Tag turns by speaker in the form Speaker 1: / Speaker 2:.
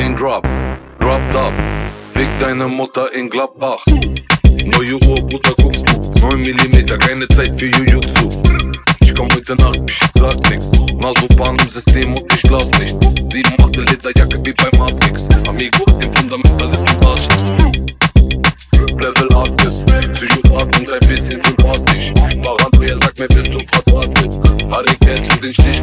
Speaker 1: Raindrop, drop top. Fick deine Mutter in Gladbach. Neue Uhr, Bruder, guckst du. 9 mm, keine Zeit für Jujutsu. Ich komm heute Nacht, ich sag nix. Nasopan im System und ich schlaf nicht. 7, 8 Liter Jacke wie bei Matrix. Amigo, im Fundamentalisten Arsch. Level Artist, Psychopath und ein bisschen sympathisch. Paranoia sagt mir, bist du verdrahtet. Harry Kane zu den Stich